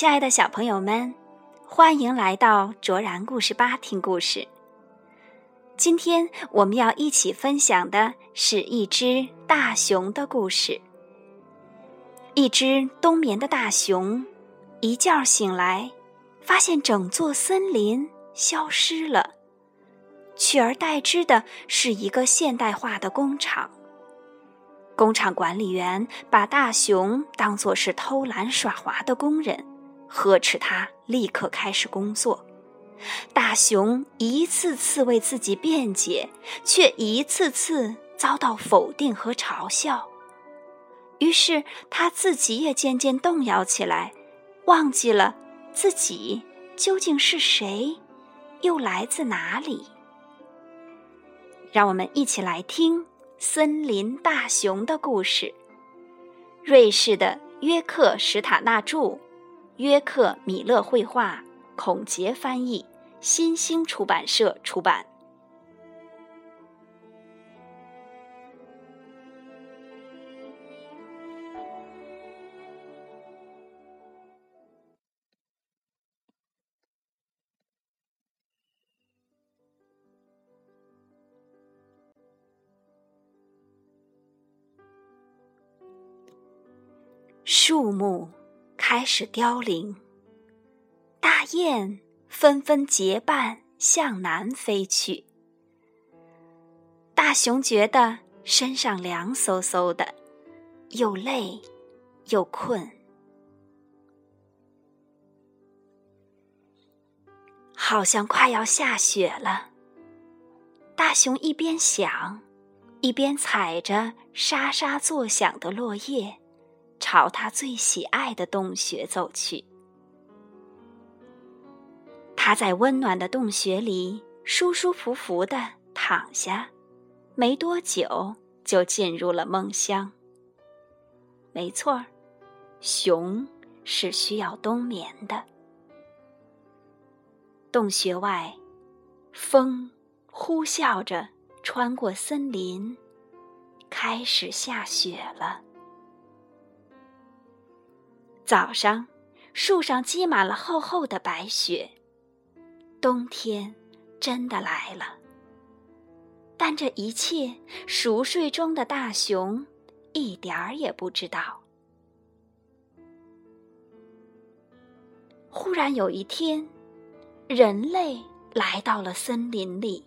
亲爱的小朋友们，欢迎来到卓然故事吧听故事。今天我们要一起分享的是一只大熊的故事。一只冬眠的大熊，一觉醒来，发现整座森林消失了，取而代之的是一个现代化的工厂。工厂管理员把大熊当作是偷懒耍滑的工人。呵斥他立刻开始工作。大熊一次次为自己辩解，却一次次遭到否定和嘲笑。于是他自己也渐渐动摇起来，忘记了自己究竟是谁，又来自哪里。让我们一起来听森林大熊的故事。瑞士的约克·史塔纳著。约克·米勒绘画，孔杰翻译，新兴出版社出版。始凋零，大雁纷纷结伴向南飞去。大熊觉得身上凉飕飕的，又累又困，好像快要下雪了。大熊一边想，一边踩着沙沙作响的落叶。朝他最喜爱的洞穴走去。他在温暖的洞穴里舒舒服服的躺下，没多久就进入了梦乡。没错儿，熊是需要冬眠的。洞穴外，风呼啸着穿过森林，开始下雪了。早上，树上积满了厚厚的白雪，冬天真的来了。但这一切，熟睡中的大熊一点儿也不知道。忽然有一天，人类来到了森林里，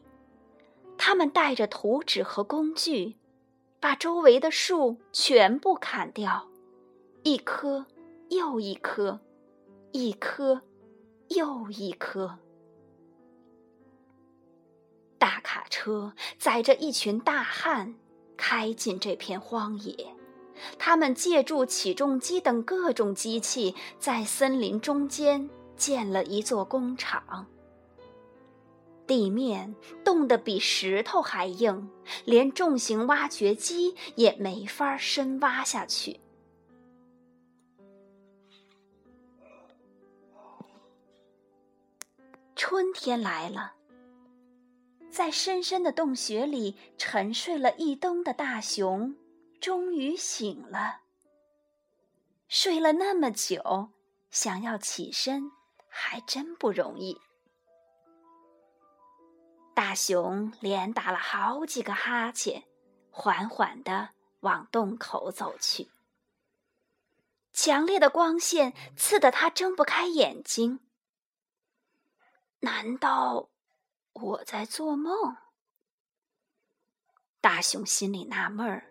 他们带着图纸和工具，把周围的树全部砍掉，一棵。又一颗，一颗又一颗。大卡车载着一群大汉开进这片荒野，他们借助起重机等各种机器，在森林中间建了一座工厂。地面冻得比石头还硬，连重型挖掘机也没法深挖下去。春天来了，在深深的洞穴里沉睡了一冬的大熊，终于醒了。睡了那么久，想要起身还真不容易。大熊连打了好几个哈欠，缓缓地往洞口走去。强烈的光线刺得他睁不开眼睛。难道我在做梦？大熊心里纳闷儿，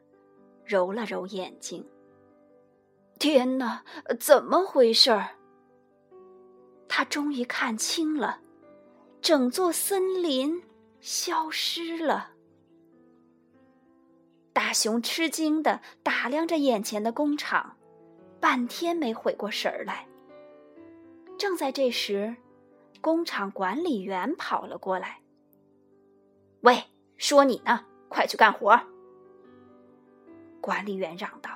揉了揉眼睛。天哪，怎么回事儿？他终于看清了，整座森林消失了。大熊吃惊的打量着眼前的工厂，半天没回过神儿来。正在这时。工厂管理员跑了过来。“喂，说你呢，快去干活！”管理员嚷道。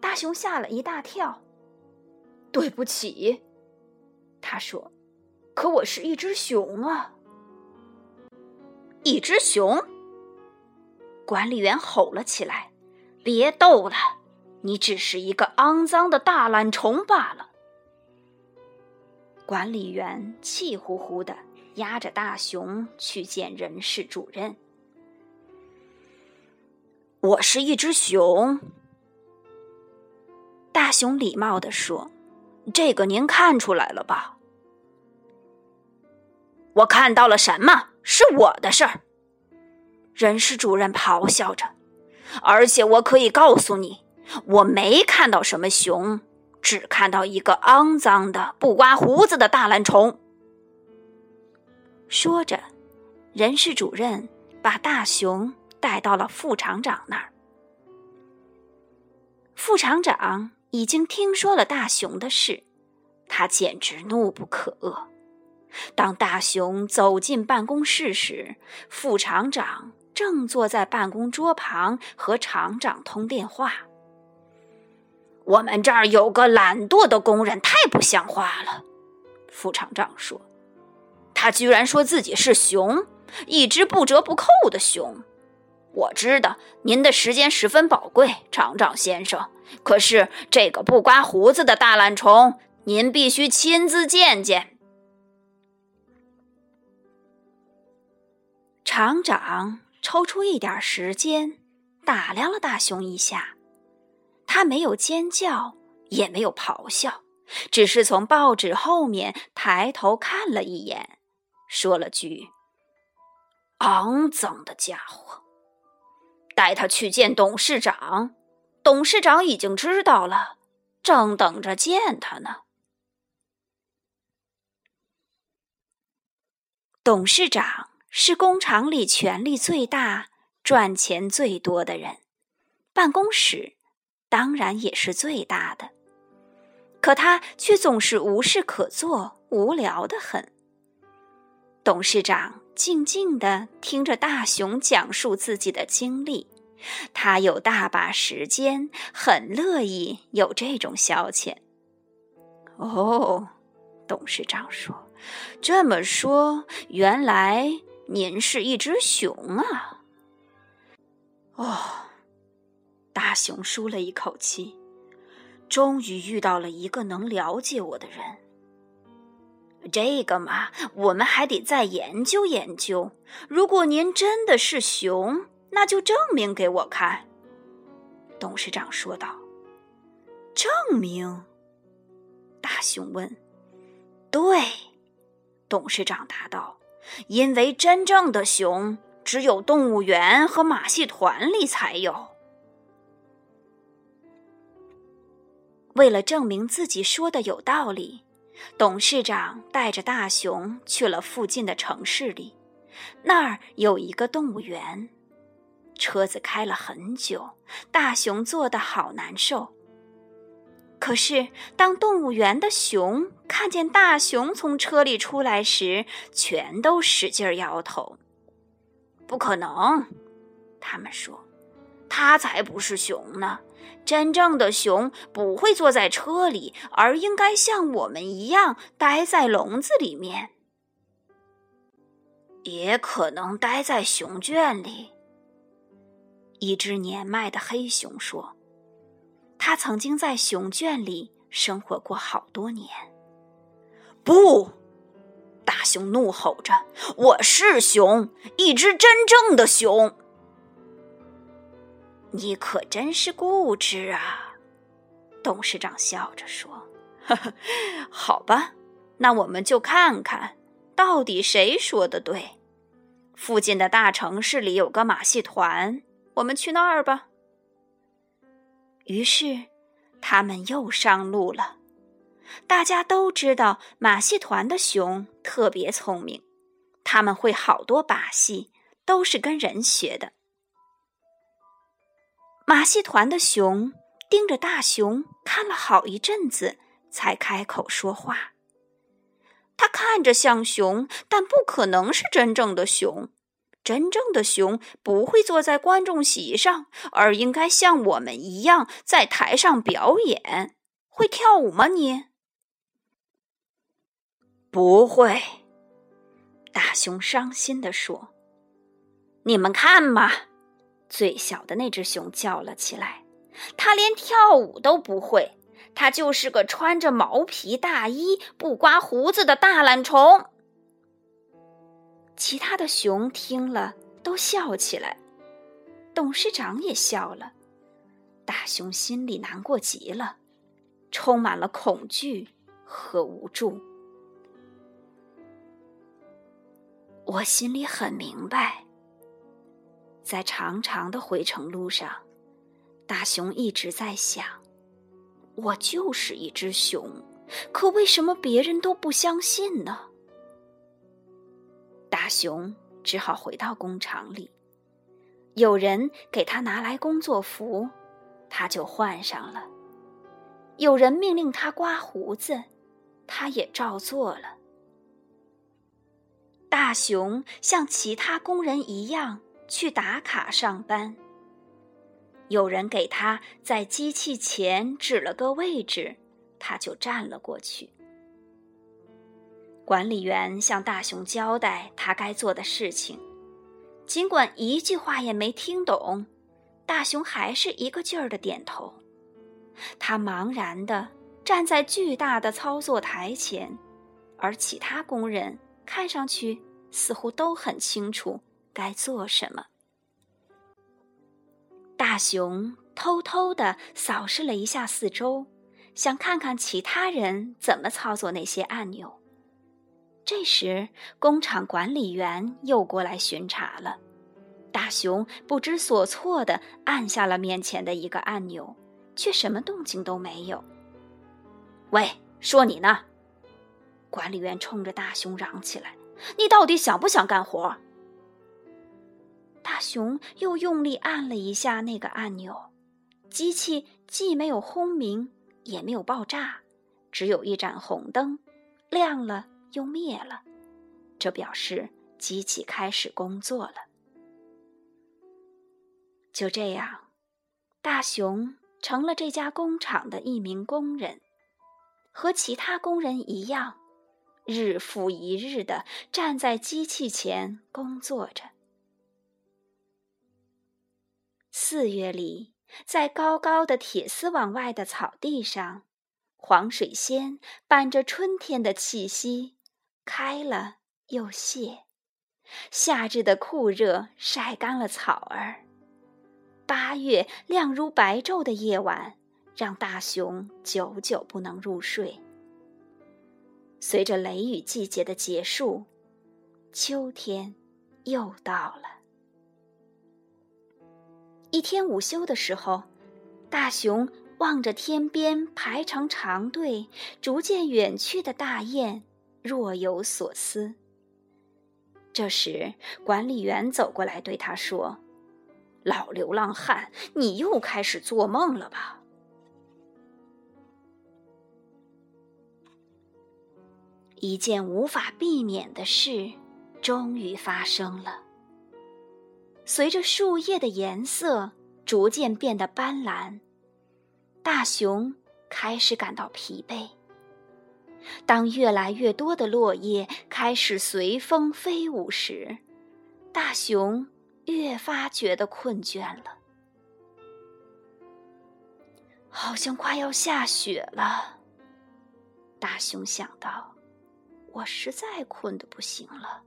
大熊吓了一大跳。“对不起。”他说，“可我是一只熊啊！”一只熊！管理员吼了起来：“别逗了，你只是一个肮脏的大懒虫罢了。”管理员气呼呼的押着大熊去见人事主任。我是一只熊。大熊礼貌的说：“这个您看出来了吧？”我看到了什么？是我的事儿。人事主任咆哮着，而且我可以告诉你，我没看到什么熊，只看到一个肮脏的、不刮胡子的大懒虫。说着，人事主任把大熊带到了副厂长那儿。副厂长。已经听说了大熊的事，他简直怒不可遏。当大熊走进办公室时，副厂长正坐在办公桌旁和厂长通电话。我们这儿有个懒惰的工人，太不像话了。副厂长说：“他居然说自己是熊，一只不折不扣的熊。”我知道您的时间十分宝贵，厂长先生。可是这个不刮胡子的大懒虫，您必须亲自见见。厂长抽出一点时间，打量了大熊一下。他没有尖叫，也没有咆哮，只是从报纸后面抬头看了一眼，说了句：“肮脏的家伙。”带他去见董事长，董事长已经知道了，正等着见他呢。董事长是工厂里权力最大、赚钱最多的人，办公室当然也是最大的，可他却总是无事可做，无聊的很。董事长。静静的听着大熊讲述自己的经历，他有大把时间，很乐意有这种消遣。哦，董事长说：“这么说，原来您是一只熊啊！”哦，大熊舒了一口气，终于遇到了一个能了解我的人。这个嘛，我们还得再研究研究。如果您真的是熊，那就证明给我看。”董事长说道。“证明？”大熊问。“对。”董事长答道，“因为真正的熊只有动物园和马戏团里才有。”为了证明自己说的有道理。董事长带着大熊去了附近的城市里，那儿有一个动物园。车子开了很久，大熊坐得好难受。可是，当动物园的熊看见大熊从车里出来时，全都使劲摇头。不可能，他们说，他才不是熊呢。真正的熊不会坐在车里，而应该像我们一样待在笼子里面，也可能待在熊圈里。一只年迈的黑熊说：“他曾经在熊圈里生活过好多年。”不，大熊怒吼着：“我是熊，一只真正的熊。”你可真是固执啊！董事长笑着说：“呵呵，好吧，那我们就看看到底谁说的对。附近的大城市里有个马戏团，我们去那儿吧。”于是，他们又上路了。大家都知道，马戏团的熊特别聪明，他们会好多把戏，都是跟人学的。马戏团的熊盯着大熊看了好一阵子，才开口说话。他看着像熊，但不可能是真正的熊。真正的熊不会坐在观众席上，而应该像我们一样在台上表演。会跳舞吗？你不会。大熊伤心地说：“你们看嘛。”最小的那只熊叫了起来：“它连跳舞都不会，他就是个穿着毛皮大衣、不刮胡子的大懒虫。其他的熊听了都笑起来，董事长也笑了。大熊心里难过极了，充满了恐惧和无助。我心里很明白，在长长的回程路上，大熊一直在想：我就是一只熊，可为什么别人都不相信呢？大熊只好回到工厂里，有人给他拿来工作服，他就换上了；有人命令他刮胡子，他也照做了。大熊像其他工人一样去打卡上班。有人给他在机器前指了个位置，他就站了过去。管理员向大熊交代他该做的事情，尽管一句话也没听懂，大熊还是一个劲儿的点头。他茫然地站在巨大的操作台前，而其他工人看上去似乎都很清楚该做什么。大熊偷偷的扫视了一下四周，想看看其他人怎么操作那些按钮。这时，工厂管理员又过来巡查了。大熊不知所措的按下了面前的一个按钮，却什么动静都没有。“喂，说你呢！”管理员冲着大熊嚷起来，“你到底想不想干活？”大熊又用力按了一下那个按钮，机器既没有轰鸣，也没有爆炸，只有一盏红灯亮了。又灭了，这表示机器开始工作了。就这样，大熊成了这家工厂的一名工人，和其他工人一样，日复一日的站在机器前工作着。四月里，在高高的铁丝网外的草地上，黄水仙伴着春天的气息。开了又谢，夏日的酷热晒干了草儿。八月亮如白昼的夜晚，让大熊久久不能入睡。随着雷雨季节的结束，秋天又到了。一天午休的时候，大熊望着天边排成长队、逐渐远去的大雁。若有所思。这时，管理员走过来对他说：“老流浪汉，你又开始做梦了吧？”一件无法避免的事终于发生了。随着树叶的颜色逐渐变得斑斓，大熊开始感到疲惫。当越来越多的落叶开始随风飞舞时，大熊越发觉得困倦了。好像快要下雪了，大熊想到，我实在困得不行了。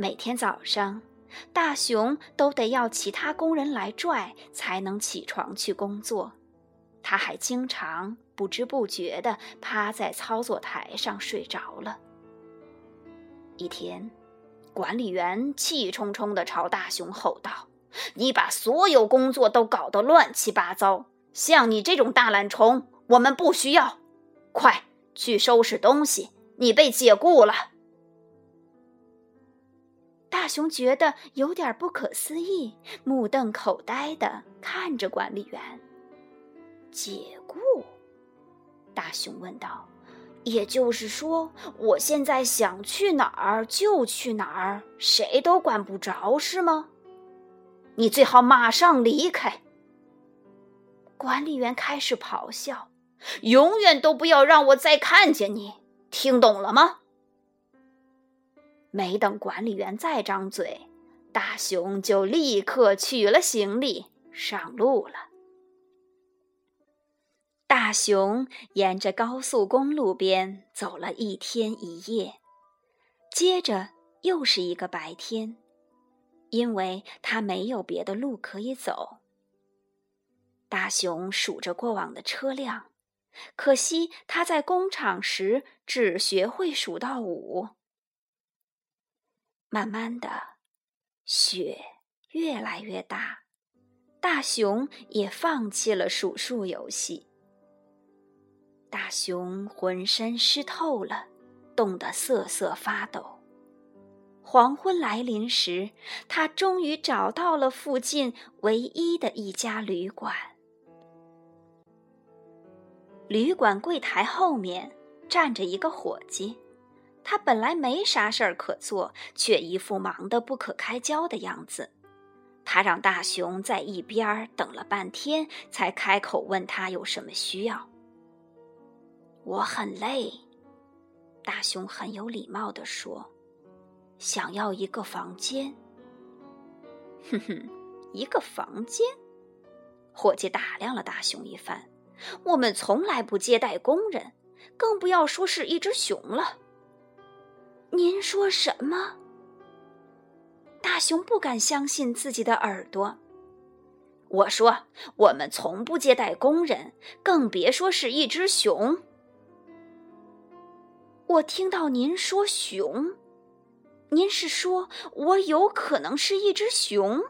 每天早上，大熊都得要其他工人来拽才能起床去工作，他还经常。不知不觉地趴在操作台上睡着了。一天，管理员气冲冲地朝大熊吼道：“你把所有工作都搞得乱七八糟，像你这种大懒虫，我们不需要。快去收拾东西，你被解雇了。”大熊觉得有点不可思议，目瞪口呆的看着管理员。解雇？大熊问道：“也就是说，我现在想去哪儿就去哪儿，谁都管不着，是吗？你最好马上离开。”管理员开始咆哮：“永远都不要让我再看见你，听懂了吗？”没等管理员再张嘴，大熊就立刻取了行李上路了。大熊沿着高速公路边走了一天一夜，接着又是一个白天，因为他没有别的路可以走。大熊数着过往的车辆，可惜他在工厂时只学会数到五。慢慢的，雪越来越大，大熊也放弃了数数游戏。大熊浑身湿透了，冻得瑟瑟发抖。黄昏来临时，他终于找到了附近唯一的一家旅馆。旅馆柜台后面站着一个伙计。他本来没啥事儿可做，却一副忙得不可开交的样子。他让大熊在一边等了半天，才开口问他有什么需要。我很累，大熊很有礼貌地说：“想要一个房间。”哼哼，一个房间。伙计打量了大熊一番：“我们从来不接待工人，更不要说是一只熊了。”您说什么？大熊不敢相信自己的耳朵。我说，我们从不接待工人，更别说是一只熊。我听到您说熊，您是说我有可能是一只熊？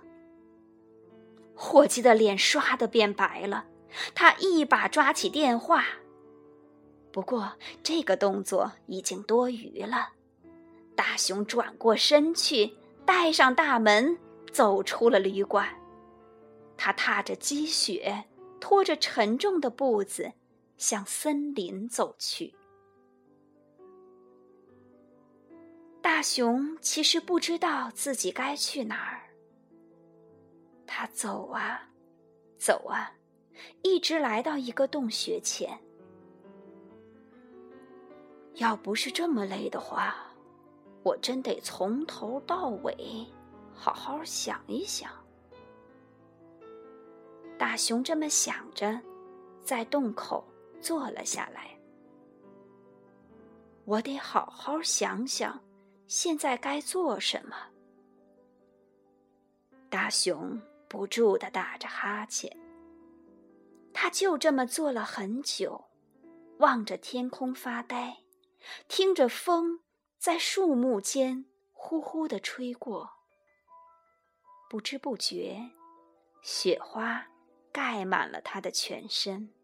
伙计的脸唰的变白了，他一把抓起电话。不过这个动作已经多余了。大熊转过身去，带上大门，走出了旅馆。他踏着积雪，拖着沉重的步子，向森林走去。大熊其实不知道自己该去哪儿。他走啊，走啊，一直来到一个洞穴前。要不是这么累的话。我真得从头到尾好好想一想。大熊这么想着，在洞口坐了下来。我得好好想想，现在该做什么。大熊不住的打着哈欠。他就这么坐了很久，望着天空发呆，听着风。在树木间呼呼地吹过，不知不觉，雪花盖满了他的全身。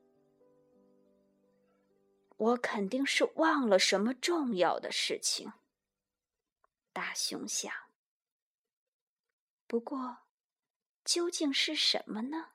我肯定是忘了什么重要的事情。大熊想。不过，究竟是什么呢？